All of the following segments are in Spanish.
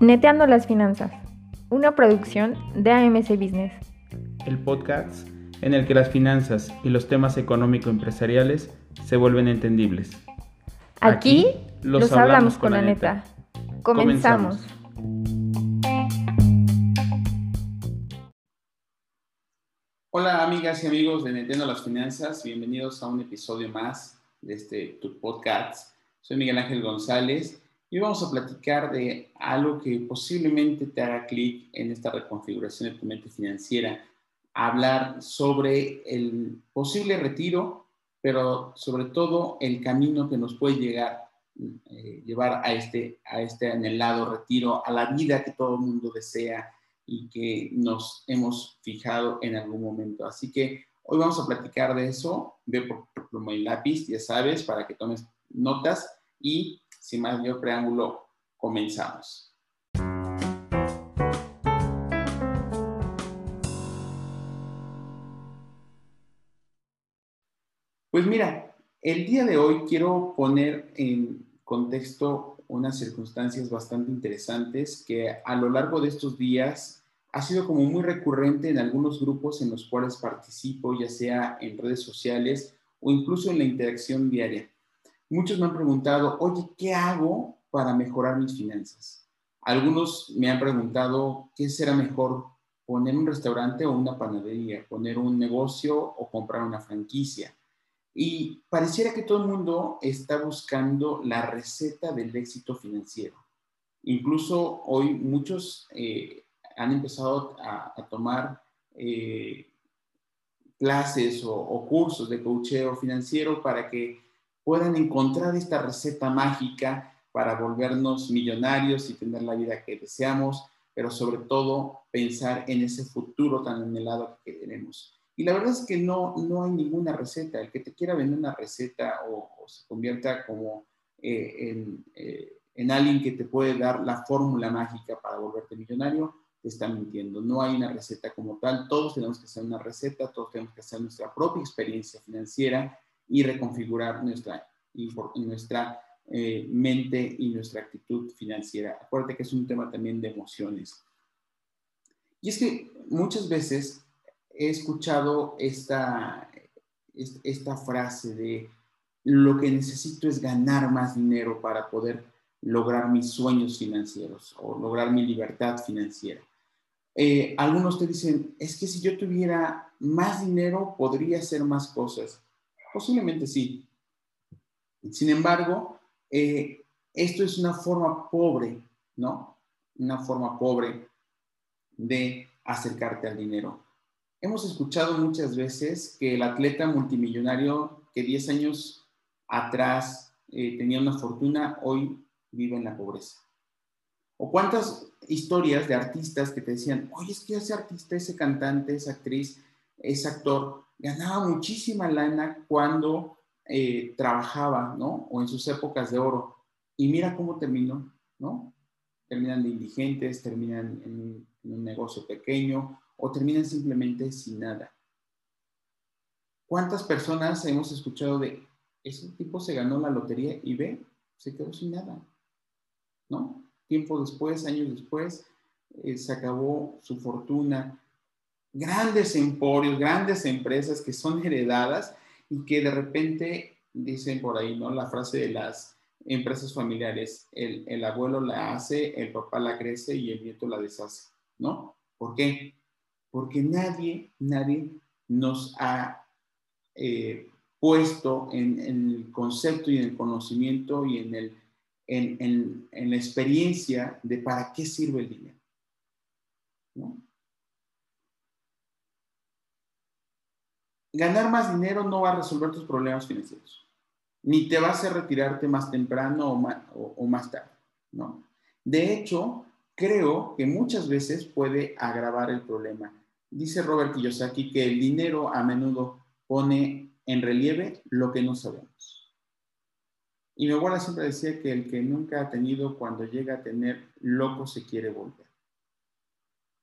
Neteando las finanzas, una producción de AMC Business. El podcast en el que las finanzas y los temas económico-empresariales se vuelven entendibles. Aquí, los, hablamos, con la neta. Comenzamos. Hola amigas y amigos de Neteando las Finanzas, bienvenidos a un episodio más de este tu podcast. Soy Miguel Ángel González y vamos a platicar de algo que posiblemente te haga clic en esta reconfiguración de tu mente financiera. Hablar sobre el posible retiro, pero sobre todo el camino que nos puede llegar, eh, llevar a este, a este anhelado retiro, a la vida que todo el mundo desea y que nos hemos fijado en algún momento. Así que hoy vamos a platicar de eso. Ve por pluma y lápiz, ya sabes, para que tomes notas y sin más mayor preámbulo, comenzamos. Pues mira, el día de hoy quiero poner en contexto unas circunstancias bastante interesantes que a lo largo de estos días ha sido como muy recurrente en algunos grupos en los cuales participo, ya sea en redes sociales o incluso en la interacción diaria. Muchos me han preguntado, oye, ¿qué hago para mejorar mis finanzas? Algunos me han preguntado, ¿qué será mejor? ¿Poner un restaurante o una panadería? ¿Poner un negocio o comprar una franquicia? Y pareciera que todo el mundo está buscando la receta del éxito financiero. Incluso hoy muchos eh, han empezado a, tomar eh, clases o, o cursos de coacheo financiero para que puedan encontrar esta receta mágica para volvernos millonarios y tener la vida que deseamos, pero sobre todo pensar en ese futuro tan anhelado que queremos. Y la verdad es que no, no hay ninguna receta. El que te quiera vender una receta o, se convierta como eh, en, eh, en alguien que te puede dar la fórmula mágica para volverte millonario, está mintiendo. No hay una receta como tal. Todos tenemos que hacer una receta, todos tenemos que hacer nuestra propia experiencia financiera y reconfigurar nuestra, nuestra eh, mente y nuestra actitud financiera. Acuérdate que es un tema también de emociones. Y es que muchas veces he escuchado esta, esta frase de lo que necesito es ganar más dinero para poder lograr mis sueños financieros o lograr mi libertad financiera. Eh, algunos te dicen, es que si yo tuviera más dinero podría hacer más cosas. Posiblemente sí. Sin embargo, eh, esto es una forma pobre, ¿no? Una forma pobre de acercarte al dinero. Hemos escuchado muchas veces que el atleta multimillonario que 10 años atrás eh, tenía una fortuna, hoy vive en la pobreza. O cuántas historias de artistas que te decían, oye, es que ese artista, ese cantante, esa actriz, ese actor, ganaba muchísima lana cuando eh, trabajaba, ¿no? O en sus épocas de oro. Y mira cómo terminó, ¿no? Terminan de indigentes, terminan en, un negocio pequeño o terminan simplemente sin nada. ¿Cuántas personas hemos escuchado de ese tipo se ganó la lotería y ve, se quedó sin nada, ¿no? Tiempo después, años después, eh, se acabó su fortuna, grandes emporios, grandes empresas que son heredadas y que de repente dicen por ahí, ¿no? La frase de las empresas familiares, el, el, abuelo la hace, el papá la crece y el nieto la deshace, ¿no? ¿Por qué? Porque nadie, nadie nos ha eh, puesto en, en, el concepto y en el conocimiento y en, el, en, en, en la experiencia de para qué sirve el dinero, ganar más dinero no va a resolver tus problemas financieros, ni te va a hacer retirarte más temprano o más, tarde, ¿no? De hecho, creo que muchas veces puede agravar el problema. Dice Robert Kiyosaki que el dinero a menudo pone en relieve lo que no sabemos. Y mi abuela siempre decía que el que nunca ha tenido, cuando llega a tener, loco se quiere volver.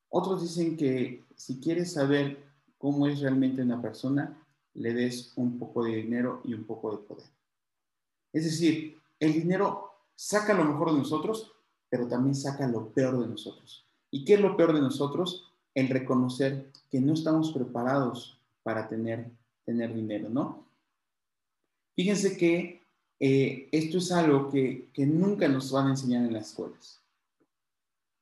Otros dicen que si quieres saber cómo es realmente una persona, le des un poco de dinero y un poco de poder. Es decir, el dinero saca lo mejor de nosotros, pero también saca lo peor de nosotros. ¿Y qué es lo peor de nosotros? El reconocer que no estamos preparados para tener, tener dinero, ¿no? Fíjense que eh, esto es algo que, nunca nos van a enseñar en las escuelas.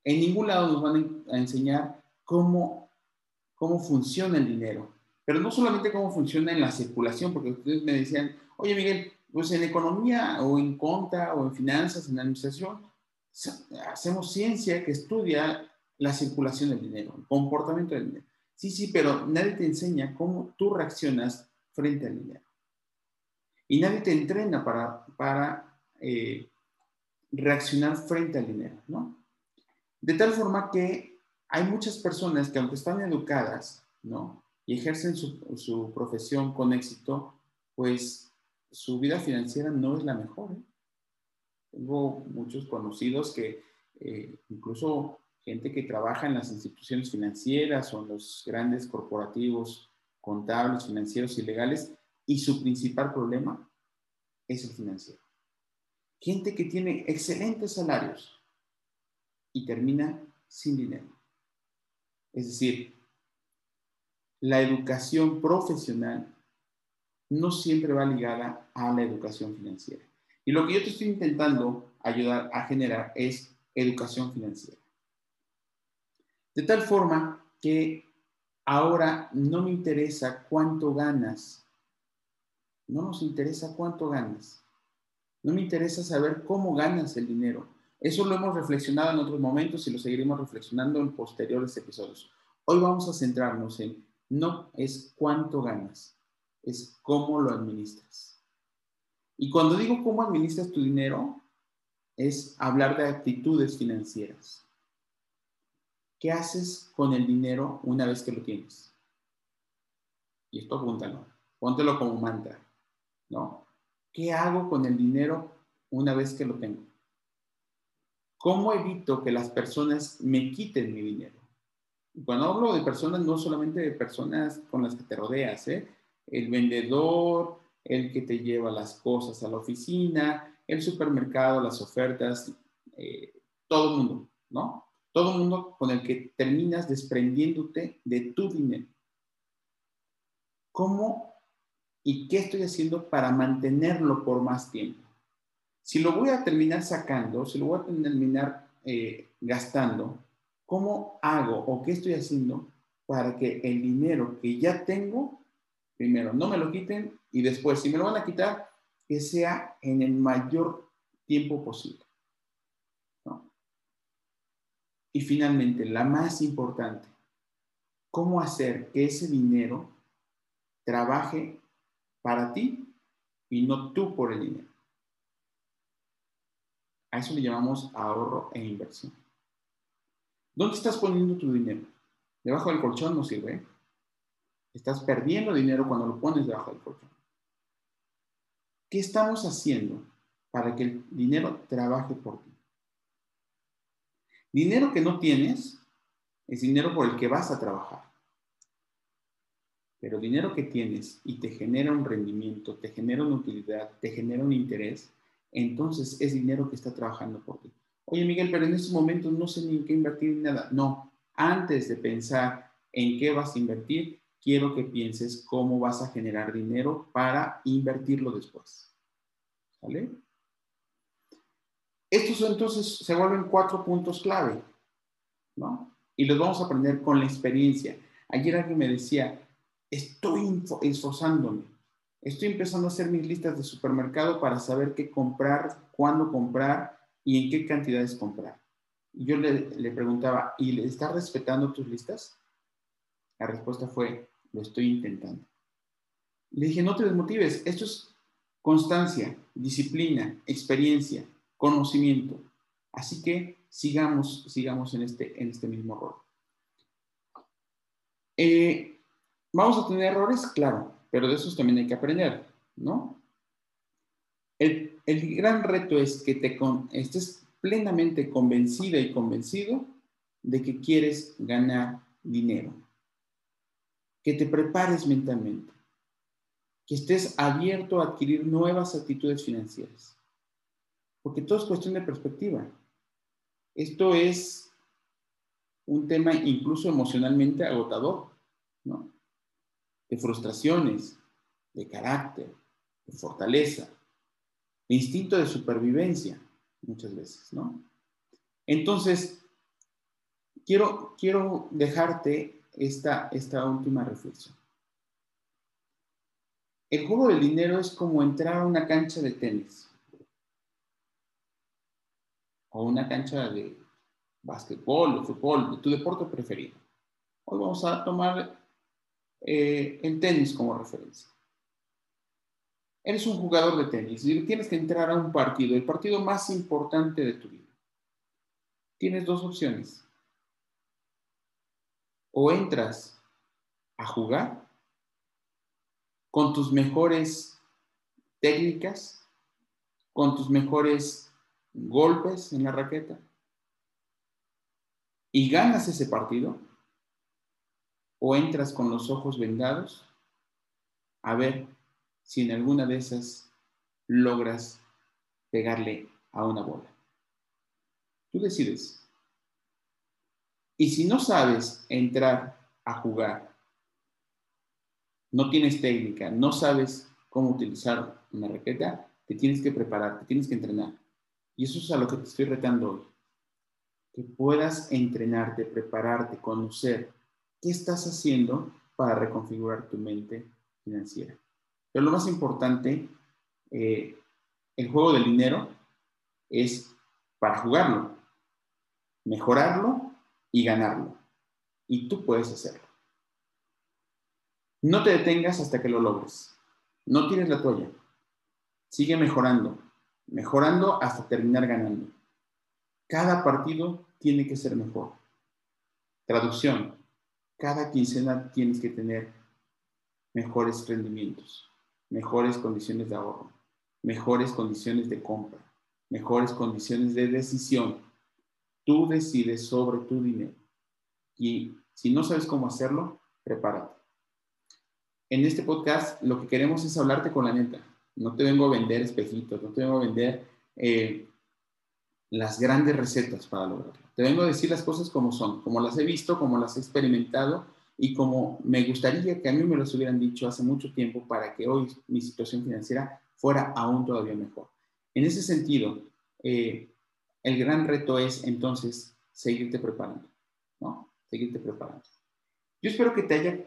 En ningún lado nos van a enseñar cómo, cómo funciona el dinero. Pero no solamente cómo funciona en la circulación, porque ustedes me decían, oye Miguel, pues en economía o en conta o en finanzas, en administración, hacemos ciencia que estudia la circulación del dinero, el comportamiento del dinero. Sí, sí, pero nadie te enseña cómo tú reaccionas frente al dinero. Y nadie te entrena para, para eh, reaccionar frente al dinero, ¿no? De tal forma que hay muchas personas que aunque están educadas, ¿no? Y ejercen su, su profesión con éxito, pues su vida financiera no es la mejor. ¿eh? Tengo muchos conocidos que eh, incluso gente que trabaja en las instituciones financieras o en los grandes corporativos contables, financieros y legales, y su principal problema es el financiero. Gente que tiene excelentes salarios y termina sin dinero. Es decir, la educación profesional no siempre va ligada a la educación financiera. Y lo que yo te estoy intentando ayudar a generar es educación financiera. De tal forma que ahora no me interesa cuánto ganas no nos interesa cuánto ganas. No me interesa saber cómo ganas el dinero. Eso lo hemos reflexionado en otros momentos y lo seguiremos reflexionando en posteriores episodios. Hoy vamos a centrarnos en no es cuánto ganas, es cómo lo administras. Y cuando digo cómo administras tu dinero, es hablar de actitudes financieras. ¿Qué haces con el dinero una vez que lo tienes? Y esto apúntalo, póntelo como mantra. ¿Qué hago con el dinero una vez que lo tengo? ¿Cómo evito que las personas me quiten mi dinero? cuando hablo de personas, no solamente de personas con las que te rodeas, ¿eh? El vendedor, el que te lleva las cosas a la oficina, el supermercado, las ofertas, eh, todo el mundo, ¿no? Todo el mundo con el que terminas desprendiéndote de tu dinero. ¿Cómo y qué estoy haciendo para mantenerlo por más tiempo. Si lo voy a terminar sacando, si lo voy a terminar eh, gastando, ¿cómo hago o qué estoy haciendo para que el dinero que ya tengo, primero, no me lo quiten y después, si me lo van a quitar, que sea en el mayor tiempo posible? Y finalmente, la más importante, ¿cómo hacer que ese dinero trabaje para ti y no tú por el dinero. A eso le llamamos ahorro e inversión. ¿Dónde estás poniendo tu dinero? Debajo del colchón no sirve. Estás perdiendo dinero cuando lo pones debajo del colchón. ¿Qué estamos haciendo para que el dinero trabaje por ti? Dinero que no tienes es dinero por el que vas a trabajar. Pero dinero que tienes y te genera un rendimiento, te genera una utilidad, te genera un interés, entonces es dinero que está trabajando por ti. Oye, Miguel, pero en estos momentos no sé ni en qué invertir ni nada. No, antes de pensar en qué vas a invertir, quiero que pienses cómo vas a generar dinero para invertirlo después. ¿Vale? Estos entonces se vuelven cuatro puntos clave, ¿no? Y los vamos a aprender con la experiencia. Ayer alguien me decía, estoy esforzándome. Estoy empezando a hacer mis listas de supermercado para saber qué comprar, cuándo comprar y en qué cantidades comprar. Yo le, le preguntaba, ¿y le estás respetando tus listas? La respuesta fue, lo estoy intentando. Le dije, no te desmotives, esto es constancia, disciplina, experiencia, conocimiento. Así que sigamos, sigamos en este, en este mismo rol. Eh, ¿Vamos a tener errores? Claro, pero de esos también hay que aprender, ¿no? El, gran reto es que te estés plenamente convencida y convencido de que quieres ganar dinero, que te prepares mentalmente, que estés abierto a adquirir nuevas actitudes financieras. Porque todo es cuestión de perspectiva. Esto es un tema incluso emocionalmente agotador, ¿no? De frustraciones, de carácter, de fortaleza, de instinto de supervivencia, muchas veces, ¿no? Entonces, quiero, quiero dejarte esta, esta última reflexión. El juego del dinero es como entrar a una cancha de tenis o una cancha de básquetbol o fútbol, de tu deporte preferido. Hoy vamos a tomar eh, el tenis como referencia. Eres un jugador de tenis y tienes que entrar a un partido, el partido más importante de tu vida. Tienes dos opciones. O entras a jugar con tus mejores técnicas, con tus mejores golpes en la raqueta y ganas ese partido, o entras con los ojos vendados a ver si en alguna de esas logras pegarle a una bola. Tú decides. Y si no sabes entrar a jugar, no tienes técnica, no sabes cómo utilizar una raqueta, te tienes que preparar, te tienes que entrenar. Y eso es a lo que te estoy retando hoy. Que puedas entrenarte, prepararte, conocer qué estás haciendo para reconfigurar tu mente financiera. Pero lo más importante, eh, el juego del dinero es para jugarlo, mejorarlo y ganarlo. Y tú puedes hacerlo. No te detengas hasta que lo logres. No tires la toalla. Sigue mejorando, mejorando hasta terminar ganando. Cada partido tiene que ser mejor. Traducción. Cada quincena tienes que tener mejores rendimientos, mejores condiciones de ahorro, mejores condiciones de compra, mejores condiciones de decisión. Tú decides sobre tu dinero. Y si no sabes cómo hacerlo, prepárate. En este podcast lo que queremos es hablarte con la neta no te vengo a vender espejitos, no te vengo a vender eh, las grandes recetas para lograrlo. Te vengo a decir las cosas como son, como las he visto, como las he experimentado y como me gustaría que a mí me las hubieran dicho hace mucho tiempo para que hoy mi situación financiera fuera aún todavía mejor. En ese sentido, eh, el gran reto es entonces seguirte preparando, ¿no? Seguirte preparando. Yo espero que te haya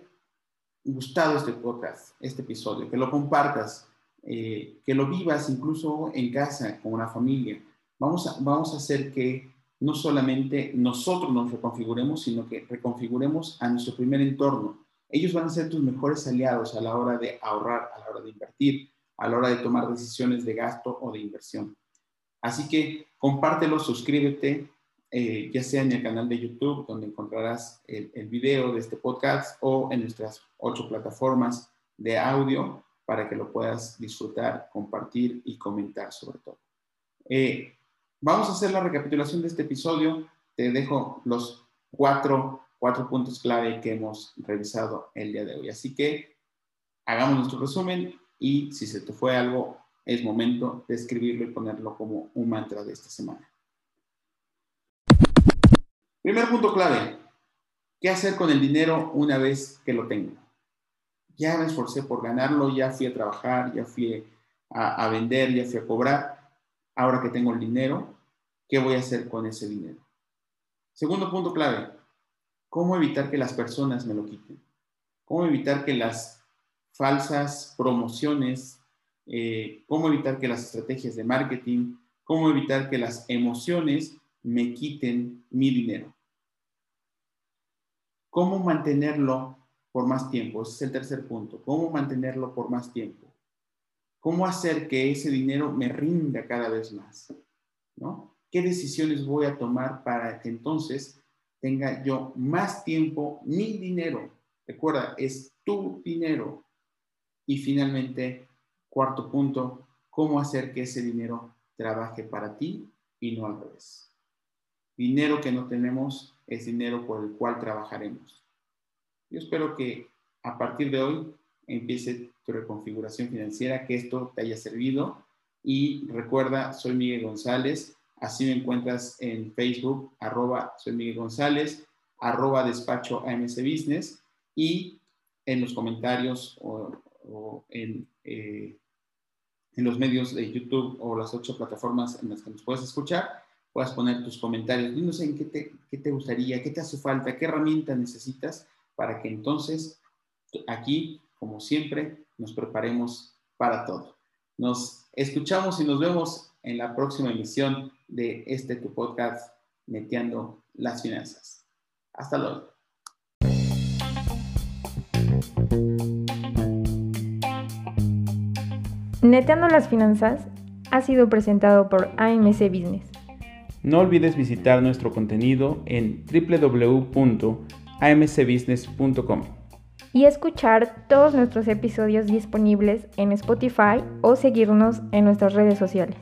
gustado este podcast, este episodio, que lo compartas, eh, que lo vivas incluso en casa, con una familia. Vamos a, vamos a hacer que no solamente nosotros nos reconfiguremos, sino que reconfiguremos a nuestro primer entorno. Ellos van a ser tus mejores aliados a la hora de ahorrar, a la hora de invertir, a la hora de tomar decisiones de gasto o de inversión. Así que compártelo, suscríbete, eh, ya sea en el canal de YouTube, donde encontrarás el, el video de este podcast, o en nuestras ocho plataformas de audio para que lo puedas disfrutar, compartir y comentar sobre todo. Eh, vamos a hacer la recapitulación de este episodio. Te dejo los cuatro, cuatro puntos clave que hemos revisado el día de hoy. Así que hagamos nuestro resumen y si se te fue algo, es momento de escribirlo y ponerlo como un mantra de esta semana. Primer punto clave. ¿Qué hacer con el dinero una vez que lo tengo? ya me esforcé por ganarlo, ya fui a trabajar, ya fui a, vender, ya fui a cobrar. Ahora que tengo el dinero, ¿qué voy a hacer con ese dinero? Segundo punto clave, ¿cómo evitar que las personas me lo quiten? ¿Cómo evitar que las falsas promociones, eh, cómo evitar que las estrategias de marketing, cómo evitar que las emociones me quiten mi dinero? ¿Cómo mantenerlo por más tiempo. Ese es el tercer punto. ¿Cómo mantenerlo por más tiempo? ¿Cómo hacer que ese dinero me rinda cada vez más? ¿No? ¿Qué decisiones voy a tomar para que entonces tenga yo más tiempo, mi dinero? Recuerda, es tu dinero. Y finalmente, cuarto punto, ¿cómo hacer que ese dinero trabaje para ti y no al revés? Dinero que no tenemos es dinero por el cual trabajaremos. Yo espero que a partir de hoy empiece tu reconfiguración financiera, que esto te haya servido. Y recuerda, soy Miguel González, así me encuentras en Facebook, arroba soy Miguel González, arroba despacho AMC Business y en los comentarios o, en, eh, en los medios de YouTube o las ocho plataformas en las que nos puedes escuchar, puedas poner tus comentarios. Dinos en qué te, qué te gustaría, qué te hace falta, qué herramienta necesitas para que entonces aquí, como siempre, nos preparemos para todo. Nos escuchamos y nos vemos en la próxima emisión de este tu podcast, Neteando las Finanzas. Hasta luego. Neteando las Finanzas ha sido presentado por AMC Business. No olvides visitar nuestro contenido en www.amcbusiness.com y escuchar todos nuestros episodios disponibles en Spotify o seguirnos en nuestras redes sociales.